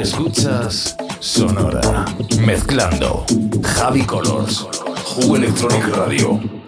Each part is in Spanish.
Escuchas Sonora. Mezclando. Javi Colors. Jugo Electronic Radio.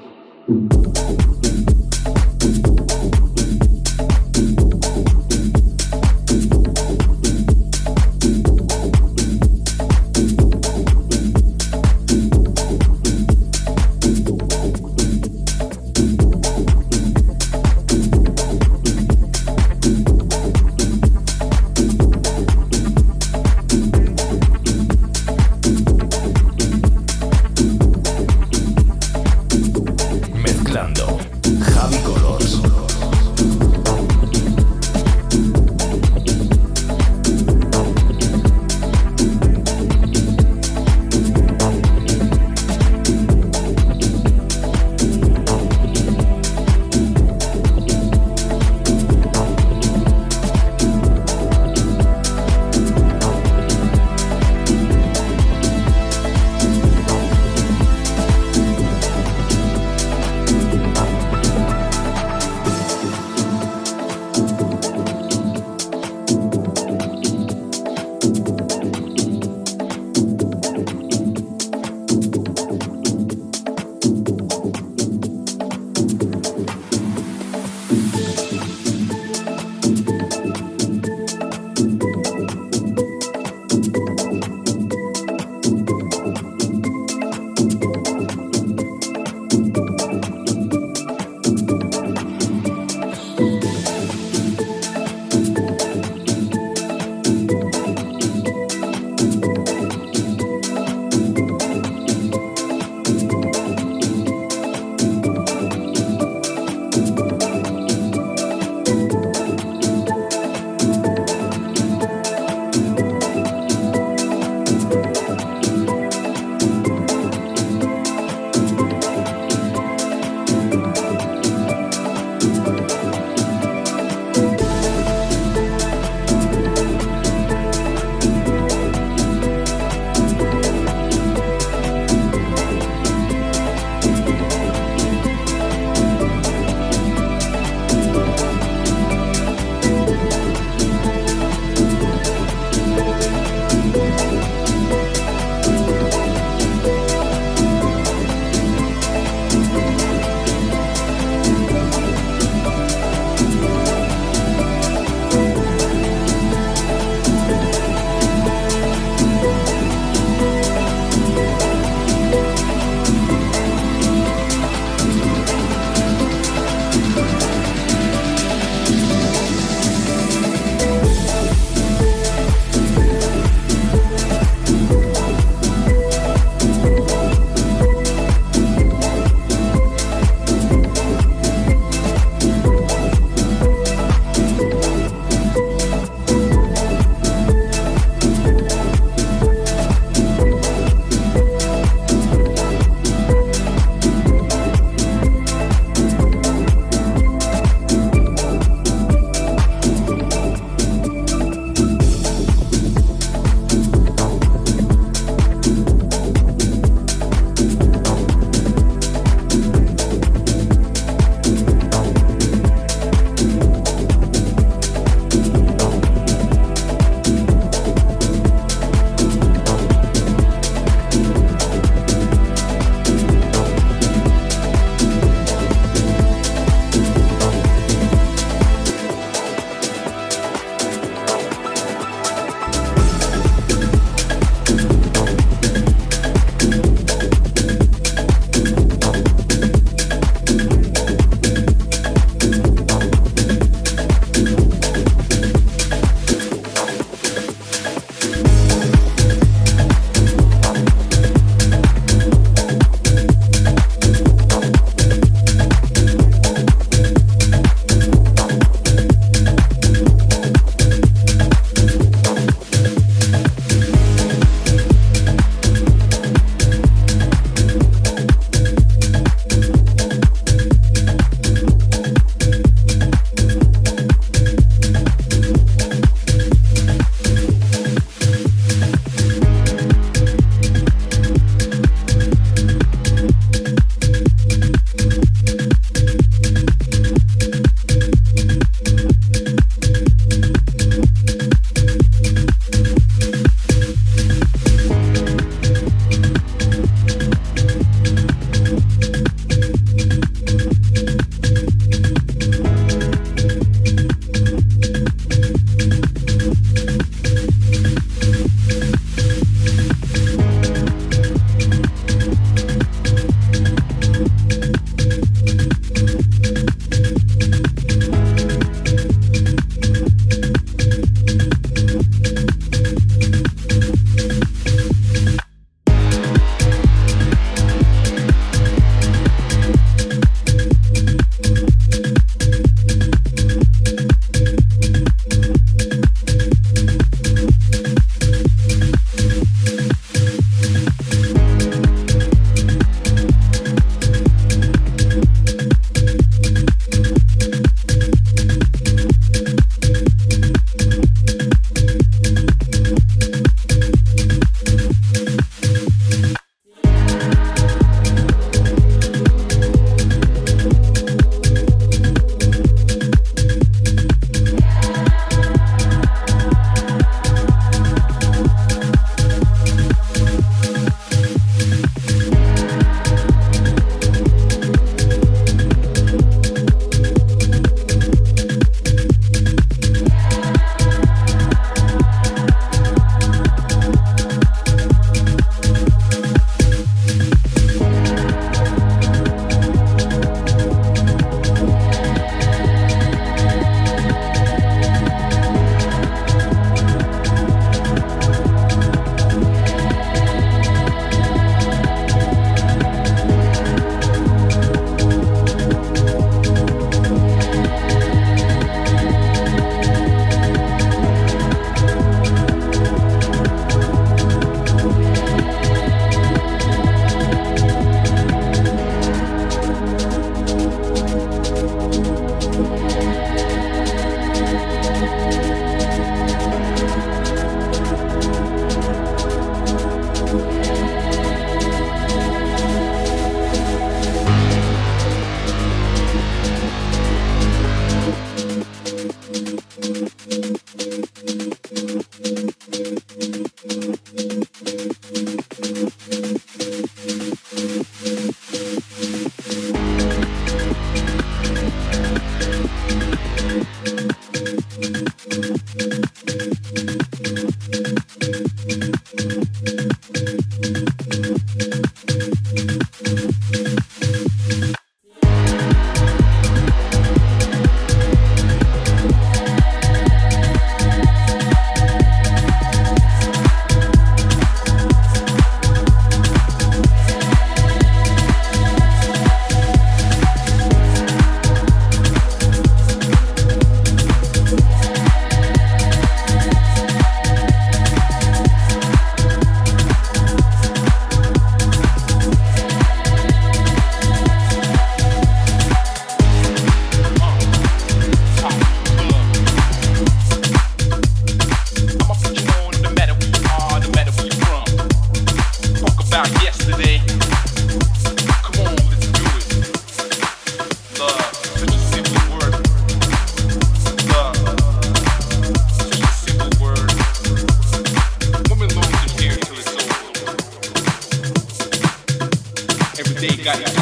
they gotta do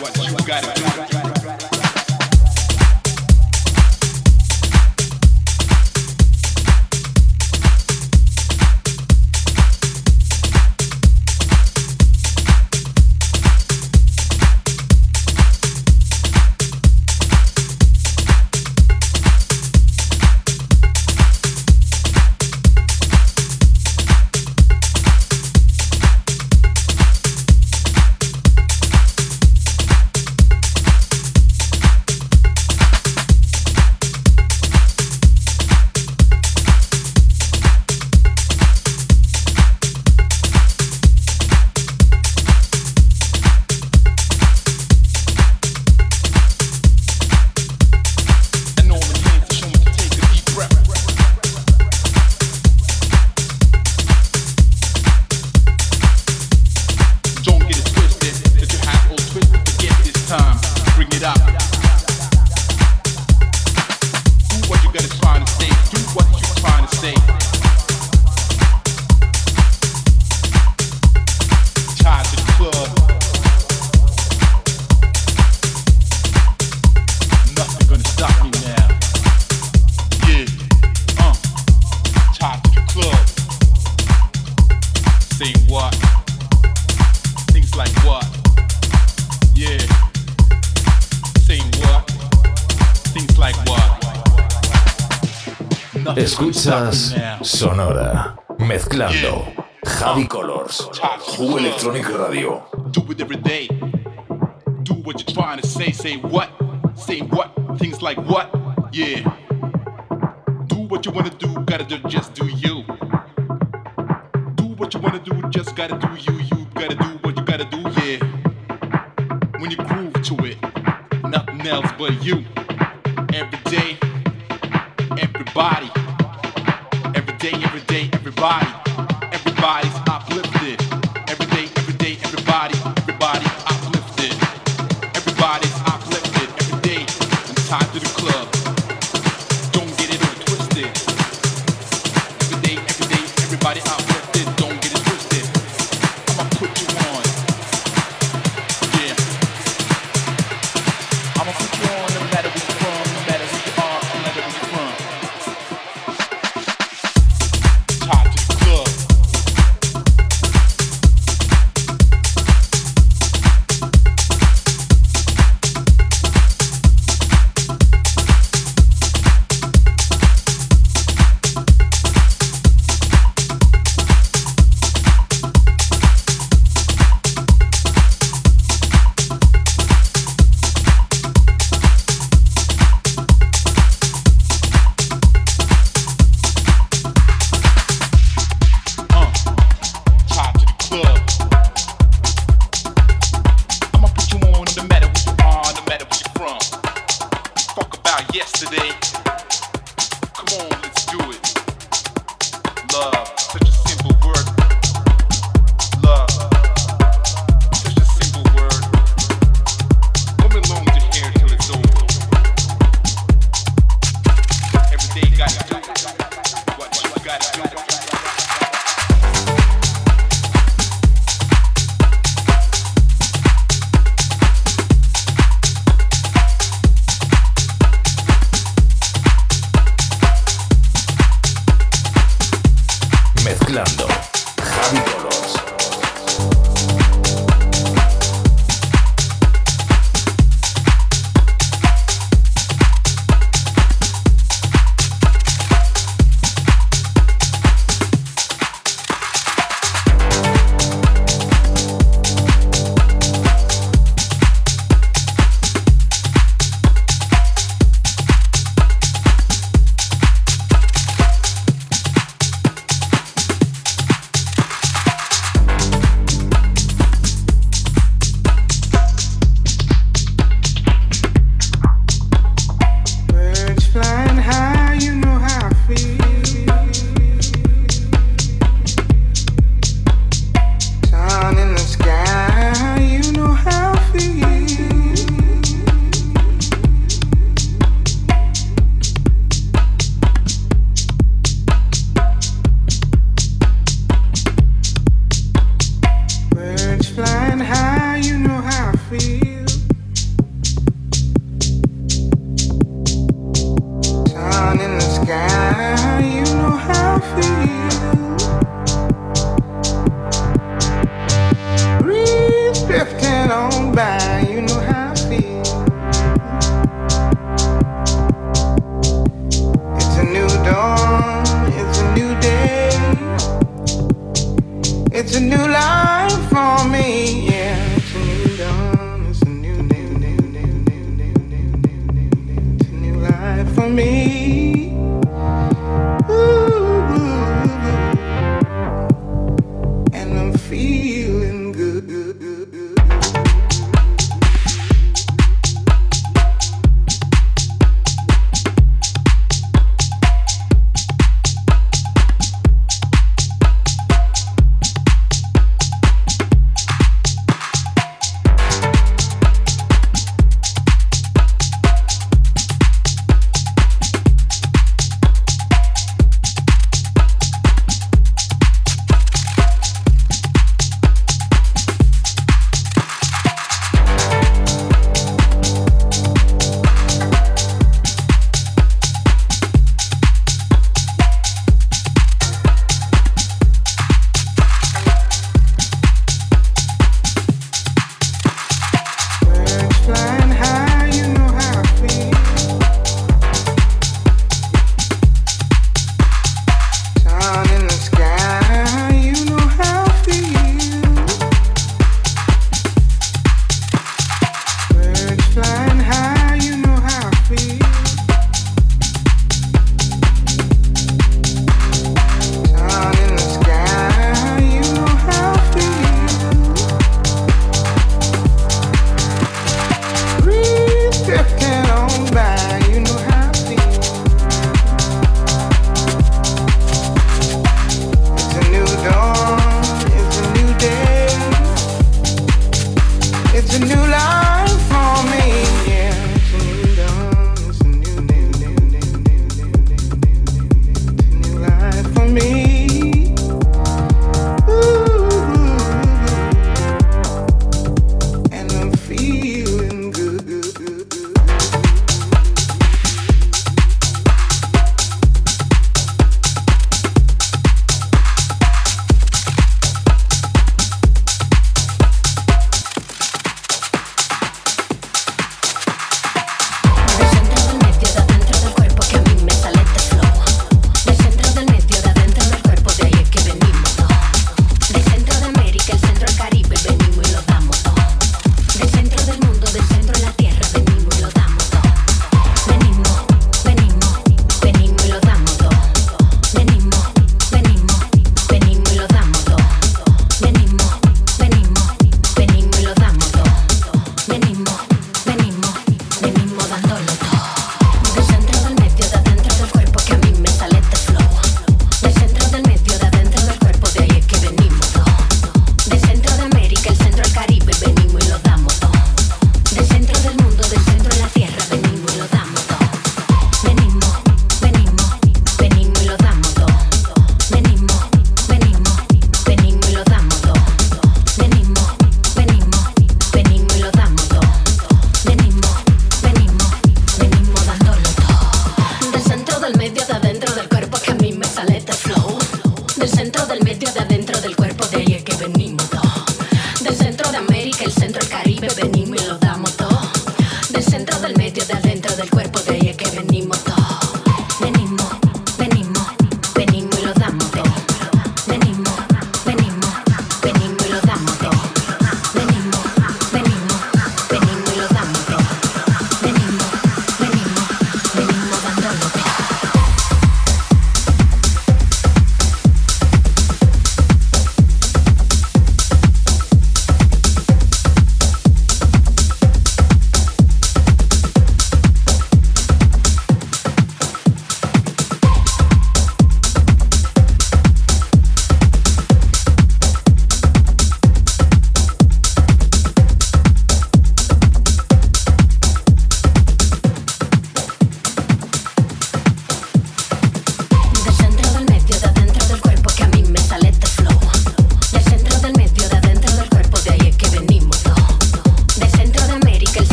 what you gotta do. Sonora. Mezclando. Javi Colors. Jugo Electronic Radio.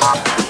Peace.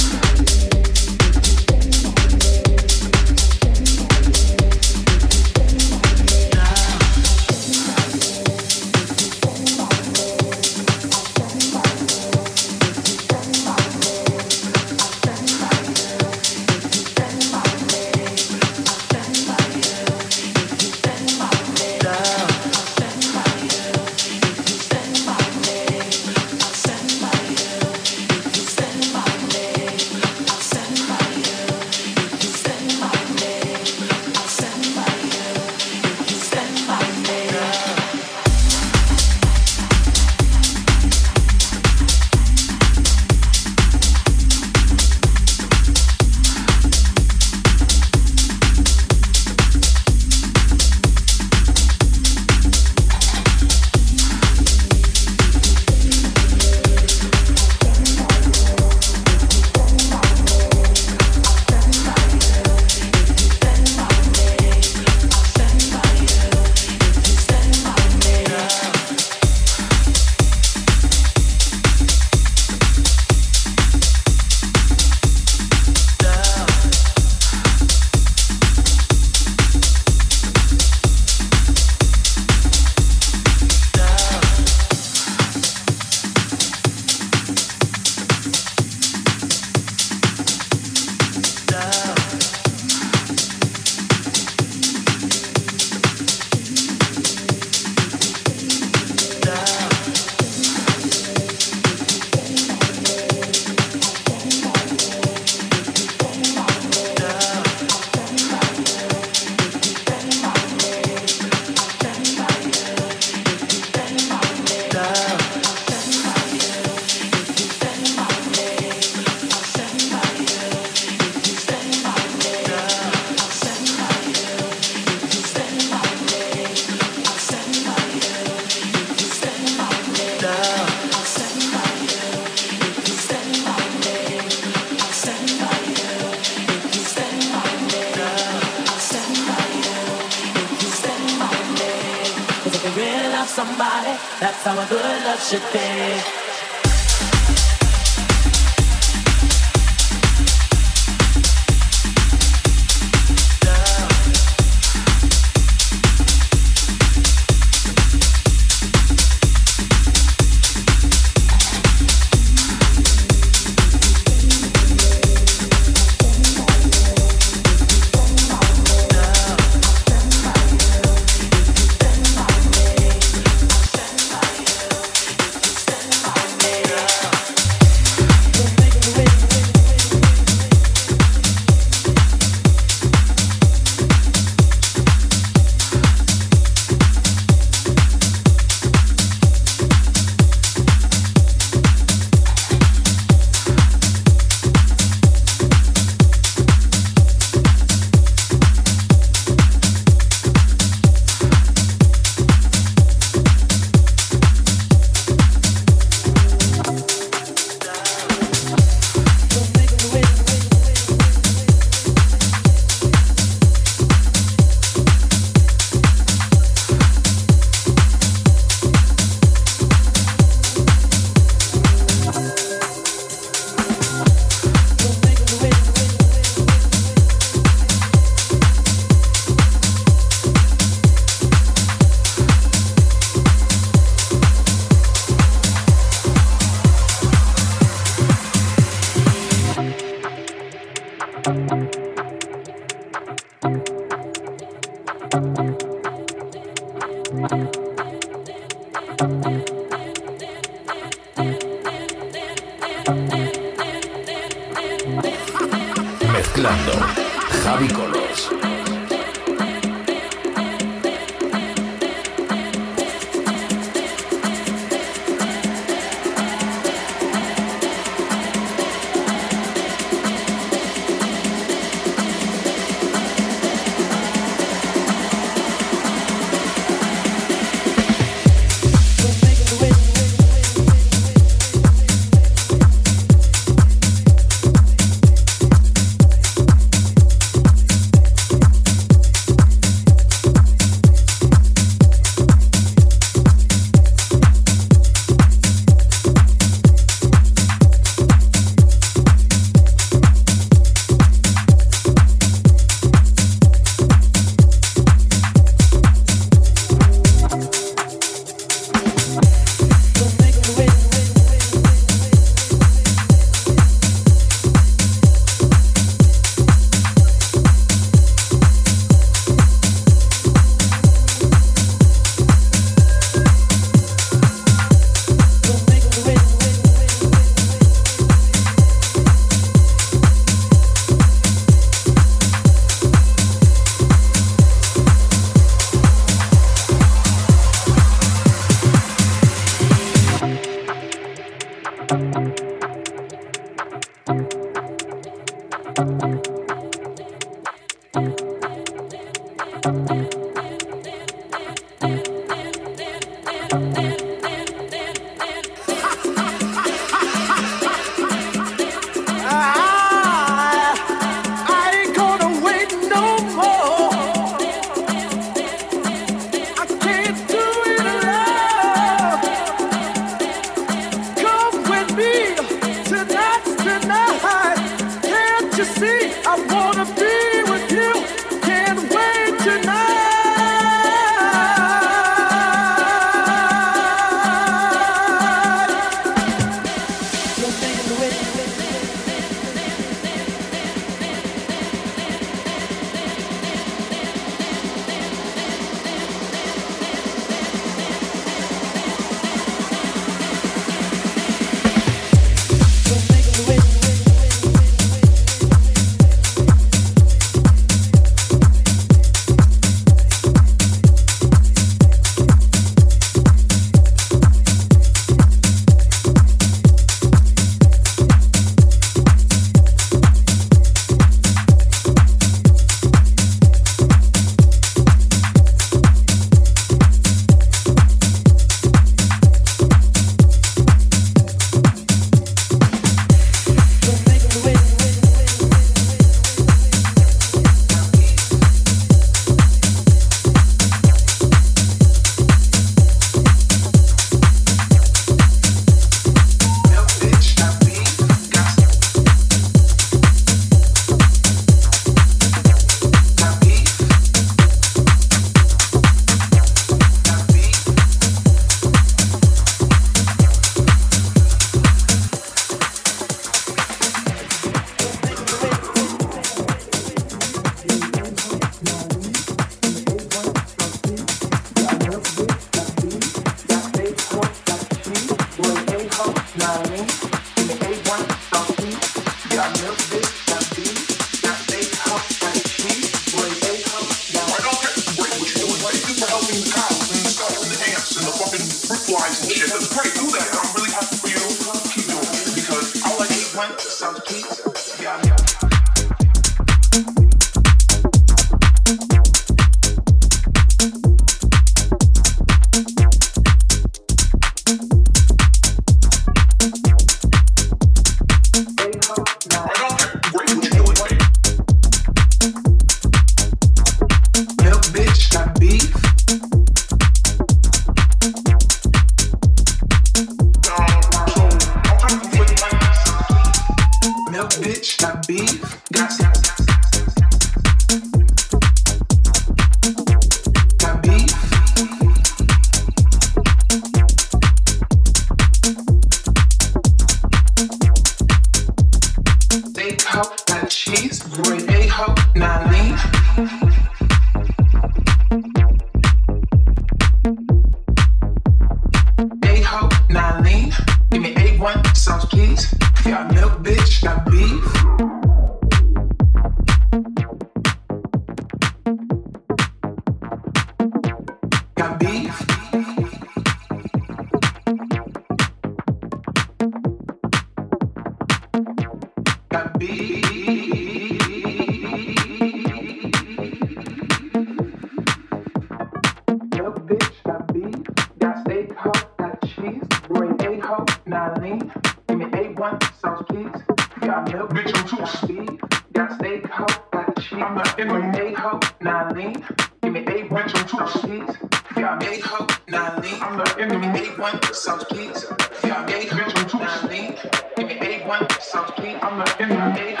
in my face.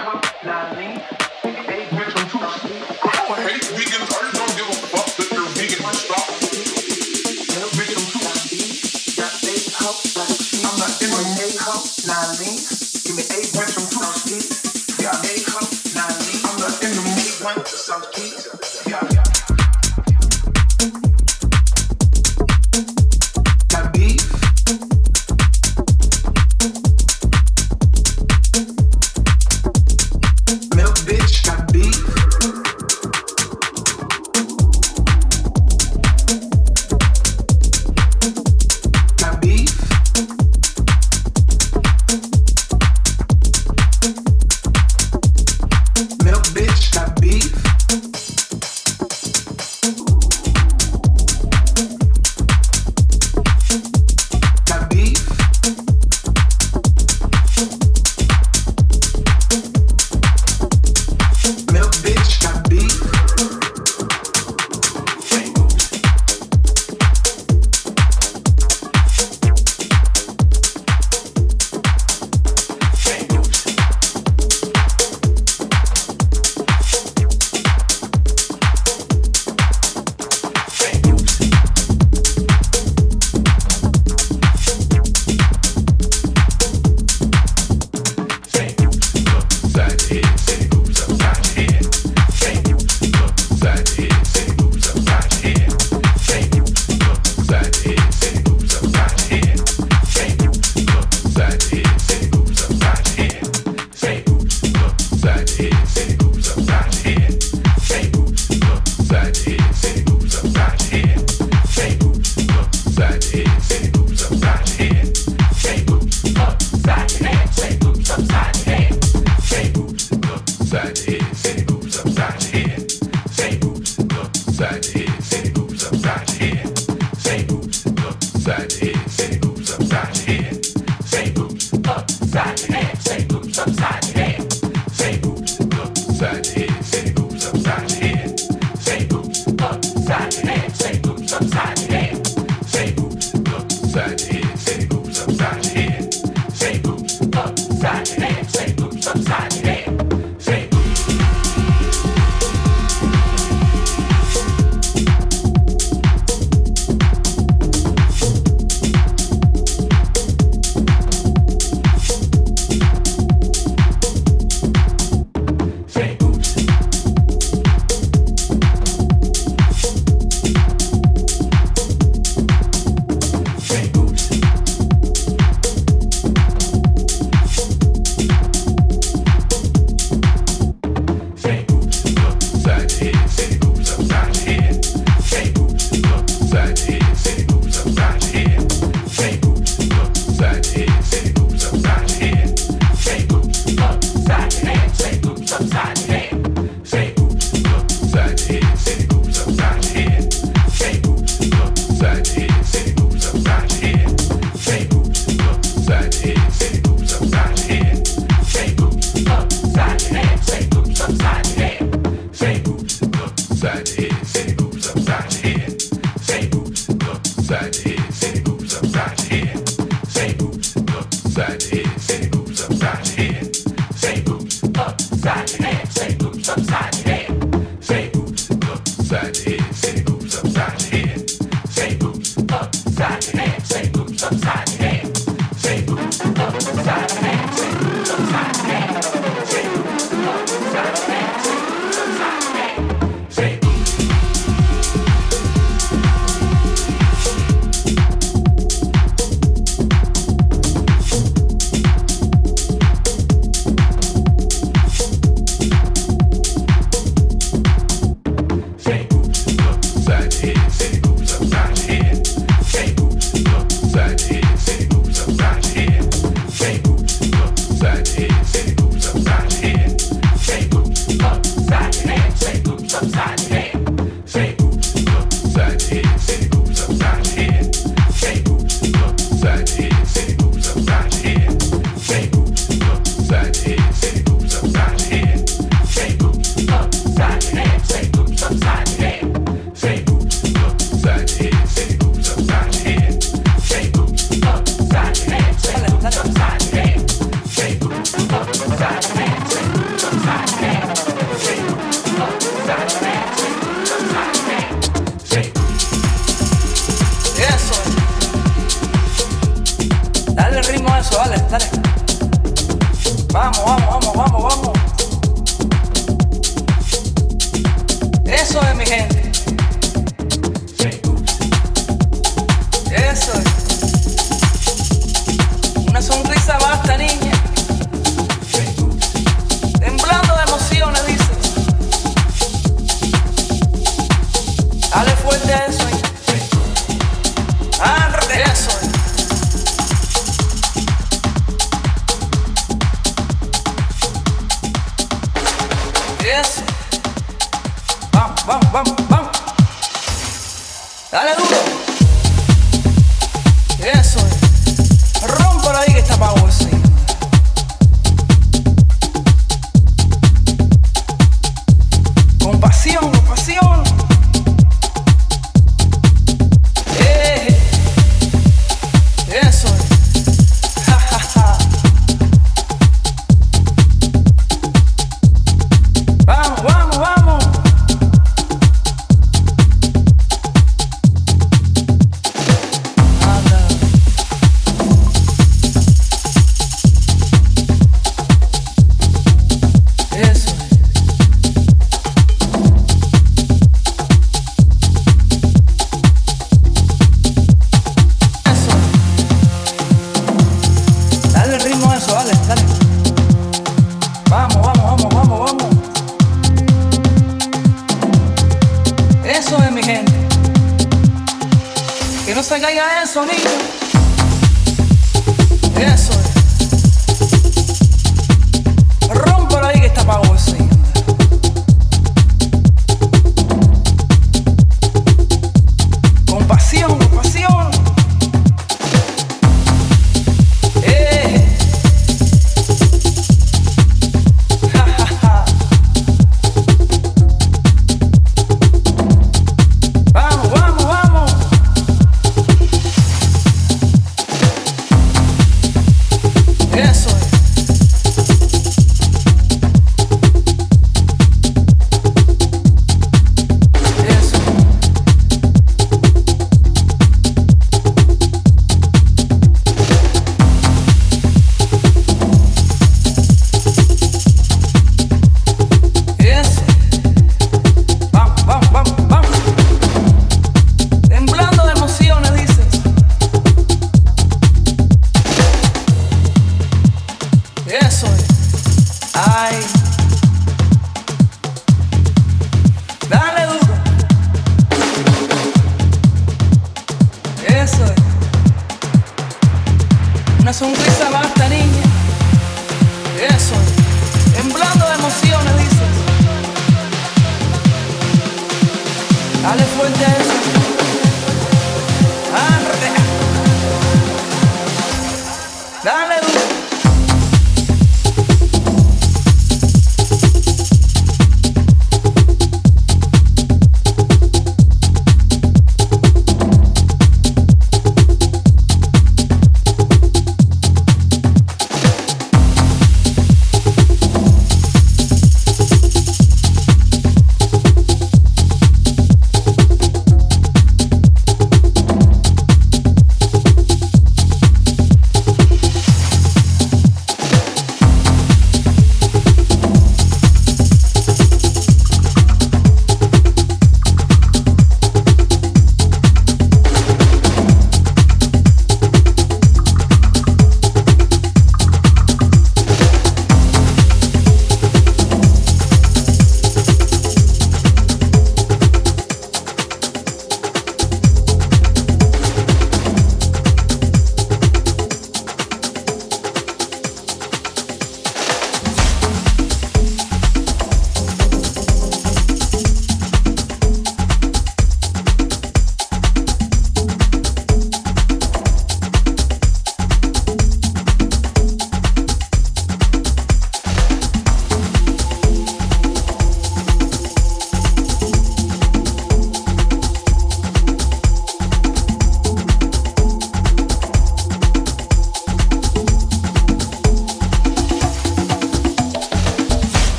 se caiga eso, niño.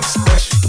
something special.